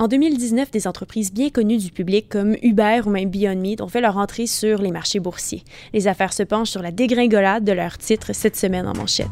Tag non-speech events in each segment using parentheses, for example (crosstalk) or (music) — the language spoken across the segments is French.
En 2019, des entreprises bien connues du public comme Uber ou même Beyond Meat ont fait leur entrée sur les marchés boursiers. Les affaires se penchent sur la dégringolade de leurs titres cette semaine en manchette.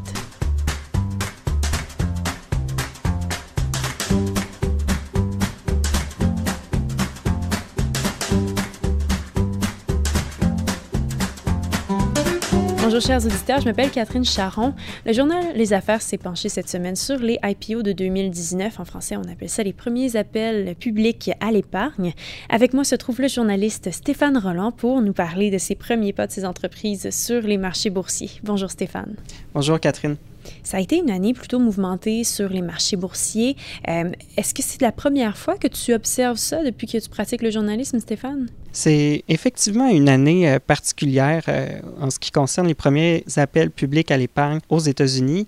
Bonjour chers auditeurs, je m'appelle Catherine Charon. Le journal Les Affaires s'est penché cette semaine sur les IPO de 2019. En français, on appelle ça les premiers appels publics à l'épargne. Avec moi se trouve le journaliste Stéphane Roland pour nous parler de ses premiers pas de ces entreprises sur les marchés boursiers. Bonjour Stéphane. Bonjour Catherine. Ça a été une année plutôt mouvementée sur les marchés boursiers. Euh, est-ce que c'est la première fois que tu observes ça depuis que tu pratiques le journalisme, Stéphane? C'est effectivement une année euh, particulière euh, en ce qui concerne les premiers appels publics à l'épargne aux États-Unis.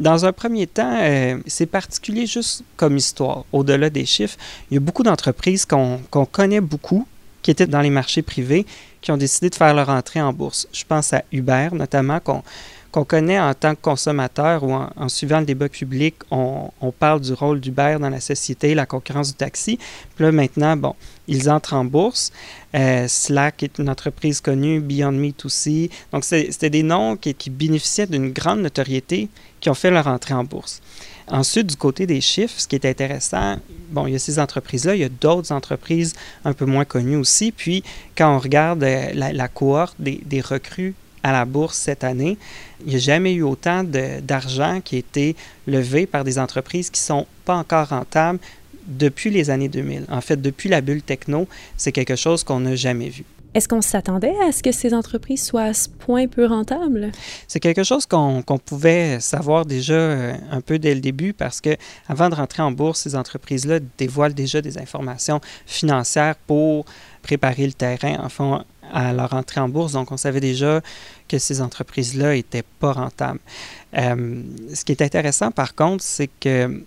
Dans un premier temps, c'est particulier juste comme histoire. Au-delà des chiffres, il y a beaucoup d'entreprises qu'on connaît beaucoup, qui étaient dans les marchés privés, qui ont décidé de faire leur entrée en bourse. Je pense à Uber notamment, qu'on qu'on connaît en tant que consommateur ou en, suivant le débat public, on, parle du rôle d'Uber dans la société, la concurrence du taxi. Puis là, maintenant, bon, ils entrent en bourse. Euh, Slack est une entreprise connue, Beyond Meat aussi. Donc, c'était des noms qui, bénéficiaient d'une grande notoriété qui ont fait leur entrée en bourse. Ensuite, du côté des chiffres, ce qui est intéressant, bon, il y a ces entreprises-là, il y a d'autres entreprises un peu moins connues aussi. Puis, quand on regarde euh, la, cohorte des recrues à la bourse cette année. Il n'y a jamais eu autant d'argent qui a été levé par des entreprises qui ne sont pas encore rentables depuis les années 2000. En fait, depuis la bulle techno, c'est quelque chose qu'on n'a jamais vu. Est-ce qu'on s'attendait à ce que ces entreprises soient à ce point peu rentables? C'est quelque chose qu'on pouvait savoir déjà euh, un peu dès le début parce que avant de rentrer en bourse, ces entreprises-là dévoilent déjà des informations financières pour préparer le terrain. Enfin, à leur entrée en bourse. Donc, on savait déjà que ces entreprises-là n'étaient pas rentables. Euh, ce qui est intéressant, par contre, c'est que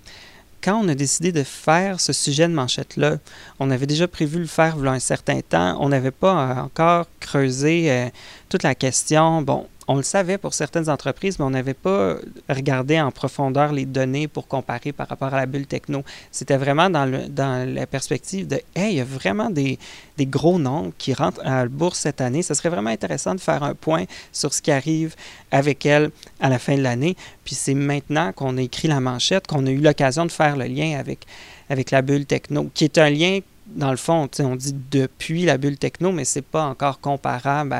quand on a décidé de faire ce sujet de manchette-là, on avait déjà prévu le faire a un certain temps. On n'avait pas encore creusé euh, toute la question. Bon, on le savait pour certaines entreprises, mais on n'avait pas regardé en profondeur les données pour comparer par rapport à la bulle techno. C'était vraiment dans, dans la perspective de Hey, il y a vraiment des, des gros noms qui rentrent à la bourse cette année. Ce serait vraiment intéressant de faire un point sur ce qui arrive avec elle à la fin de l'année. Puis c'est maintenant qu'on a écrit la manchette qu'on a eu l'occasion de faire le lien avec, avec la bulle techno, qui est un lien dans le fond, on dit depuis la bulle techno, mais c'est pas encore comparable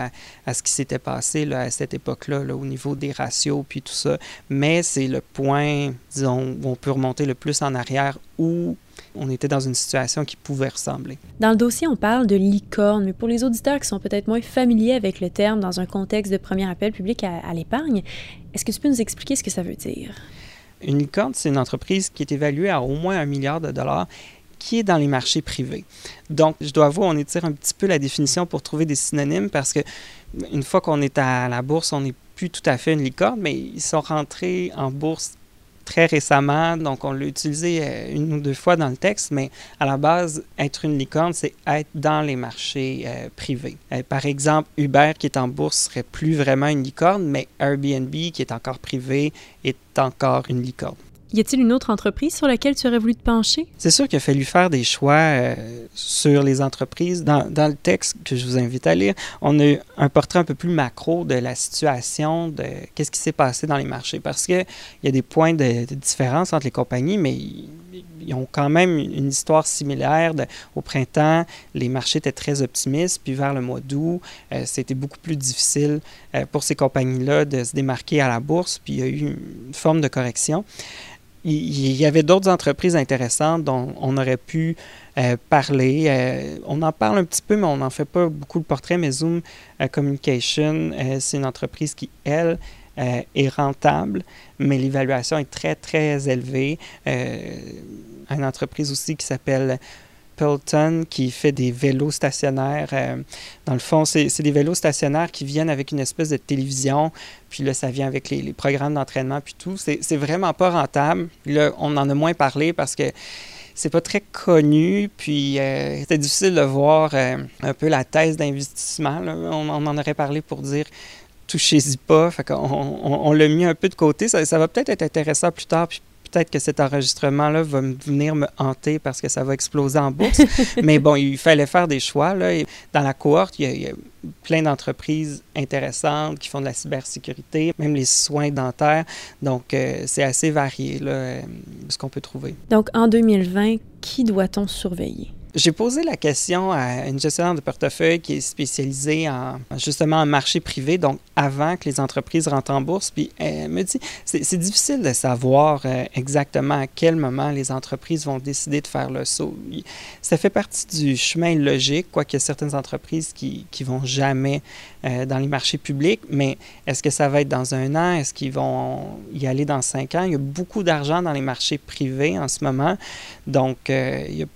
à, ce qui s'était passé là, à cette époque-là, au niveau des ratios puis tout ça. Mais c'est le point, disons, où on peut remonter le plus en arrière où on était dans une situation qui pouvait ressembler. Dans le dossier, on parle de licorne, mais pour les auditeurs qui sont peut-être moins familiers avec le terme dans un contexte de premier appel public à, à l'épargne, est-ce que tu peux nous expliquer ce que ça veut dire? Une licorne, c'est une entreprise qui est évaluée à au moins un milliard de dollars qui est dans les marchés privés. Donc, je dois avouer, on étire un petit peu la définition pour trouver des synonymes parce que une fois qu'on est à la bourse, on n'est plus tout à fait une licorne, mais ils sont rentrés en bourse très récemment, donc on l'a utilisé euh, une ou deux fois dans le texte, mais à la base, être une licorne, c'est être dans les marchés euh, privés. Euh, par exemple, Uber qui est en bourse serait plus vraiment une licorne, mais Airbnb qui est encore privé est encore une licorne. Y a-t-il une autre entreprise sur laquelle tu aurais voulu te pencher? C'est sûr qu'il a fallu faire des choix euh, sur les entreprises. Dans, le texte que je vous invite à lire, on a un portrait un peu plus macro de la situation, de qu'est-ce qui s'est passé dans les marchés. Parce qu'il y a des points de, différence entre les compagnies, mais ils ont quand même une histoire similaire. au printemps, les marchés étaient très optimistes, puis vers le mois d'août, euh, c'était beaucoup plus difficile euh, pour ces compagnies-là de se démarquer à la bourse, puis il y a eu une forme de correction il y avait d'autres entreprises intéressantes dont on aurait pu euh, parler. Euh, on en parle un petit peu, mais on n'en fait pas beaucoup le portrait. Mais Zoom euh, Communication, c'est une entreprise qui, elle, est rentable, mais l'évaluation est très, très élevée. une entreprise aussi qui s'appelle Qui fait des vélos stationnaires. Euh, dans le fond, c'est des vélos stationnaires qui viennent avec une espèce de télévision. Puis là, ça vient avec les, programmes d'entraînement puis tout. C'est vraiment pas rentable. Là, on en a moins parlé parce que c'est pas très connu. Puis euh, c'était difficile de voir euh, un peu la thèse d'investissement. On, en aurait parlé pour dire touchez-y pas. Fait qu'on on, l'a mis un peu de côté. Ça, va peut-être être intéressant plus tard. Puis peut-être que cet enregistrement-là va venir me hanter parce que ça va exploser en bourse. (laughs) Mais bon, il fallait faire des choix. Là. dans la cohorte, il y a, plein d'entreprises intéressantes qui font de la cybersécurité, même les soins dentaires. Donc, euh, c'est assez varié là, euh, ce qu'on peut trouver. Donc, en 2020, qui doit-on surveiller? J'ai posé la question à une gestionnaire de portefeuille qui est spécialisée en justement en marché privé, donc avant que les entreprises rentrent en bourse. Puis elle me dit c'est difficile de savoir euh, exactement à quel moment les entreprises vont décider de faire le saut. Ça fait partie du chemin logique, quoique certaines entreprises qui ne vont jamais euh, dans les marchés publics, mais est-ce que ça va être dans un an? Est-ce qu'ils vont y aller dans cinq ans? Il y a beaucoup d'argent dans les marchés privés en ce moment, donc euh, il y a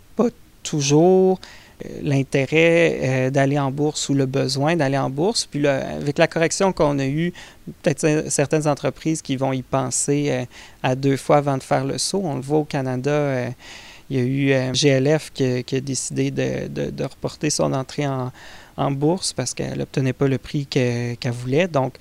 toujours euh, l'intérêt euh, d'aller en bourse ou le besoin d'aller en bourse. Puis avec la correction qu'on a eue, peut-être certaines entreprises qui vont y penser euh, à deux fois avant de faire le saut. On le voit au Canada. il y a eu GLF qui, a décidé de reporter son entrée en, en bourse parce qu'elle n'obtenait pas le prix qu'elle voulait. Donc,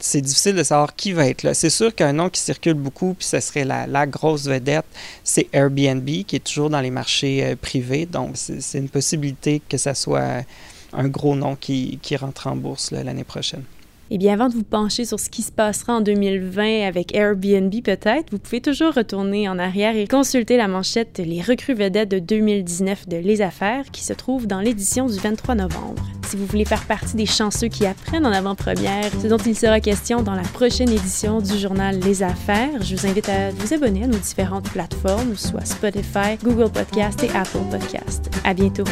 c'est difficile de savoir qui va être là. C'est sûr qu'un nom qui circule beaucoup, puis ce serait la, grosse vedette, c'est Airbnb, qui est toujours dans les marchés euh, privés. Donc, c'est une possibilité que ce soit un gros nom qui, rentre en bourse l'année prochaine. Eh bien, avant de vous pencher sur ce qui se passera en 2020 avec Airbnb peut-être, vous pouvez toujours retourner en arrière et consulter la manchette Les recrues vedettes de 2019 de Les Affaires qui se trouve dans l'édition du 23 novembre. Si vous voulez faire partie des chanceux qui apprennent en avant-première, ce dont il sera question dans la prochaine édition du journal Les Affaires, je vous invite à vous abonner à nos différentes plateformes, soit Spotify, Google Podcast et Apple Podcast. À bientôt.